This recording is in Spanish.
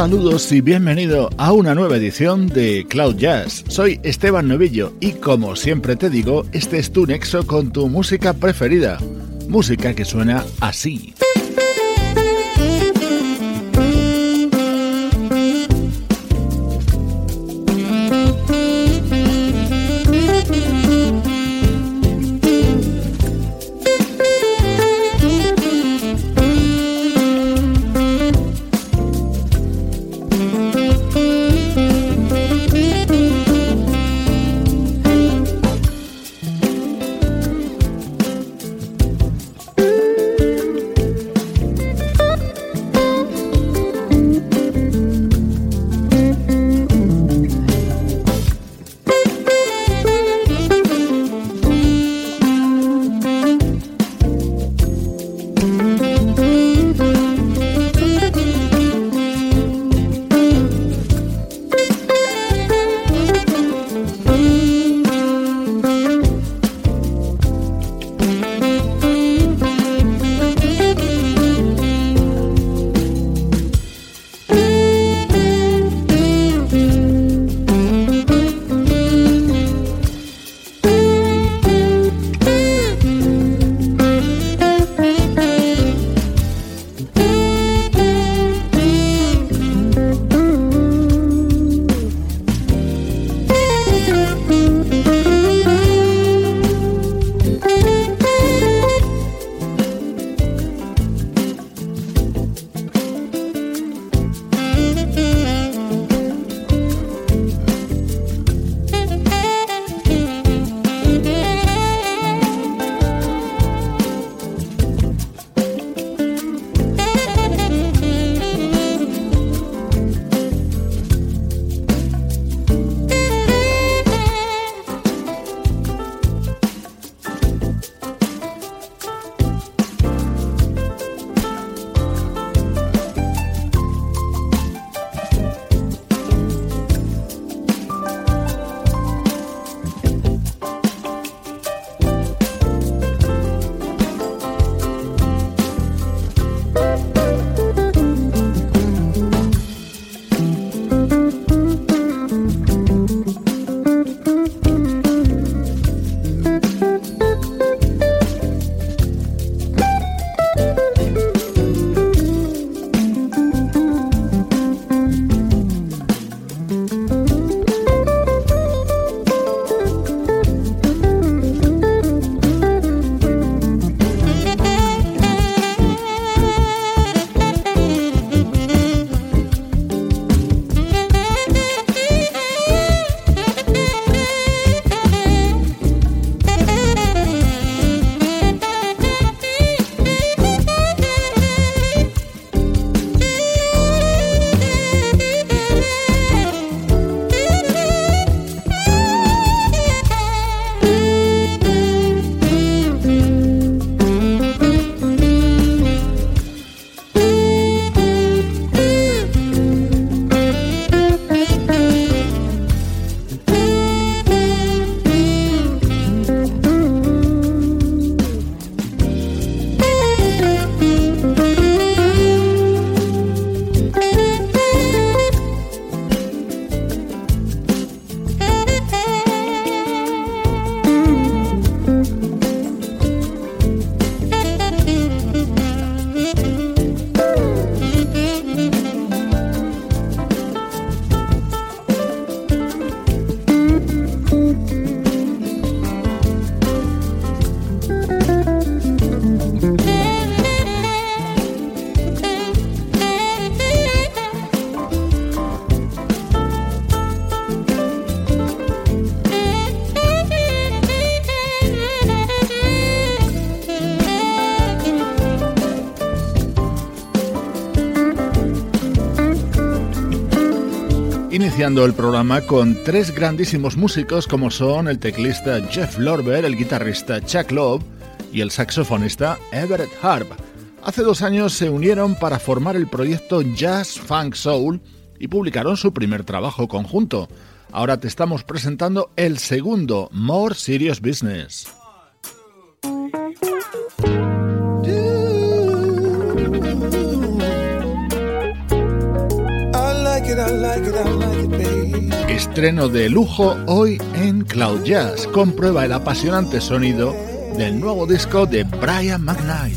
Saludos y bienvenido a una nueva edición de Cloud Jazz. Soy Esteban Novillo y como siempre te digo, este es tu nexo con tu música preferida. Música que suena así. Iniciando el programa con tres grandísimos músicos como son el teclista Jeff Lorber, el guitarrista Chuck Love y el saxofonista Everett Harp. Hace dos años se unieron para formar el proyecto Jazz Funk Soul y publicaron su primer trabajo conjunto. Ahora te estamos presentando el segundo, More Serious Business. Estreno de lujo hoy en Cloud Jazz. Comprueba el apasionante sonido del nuevo disco de Brian McKnight.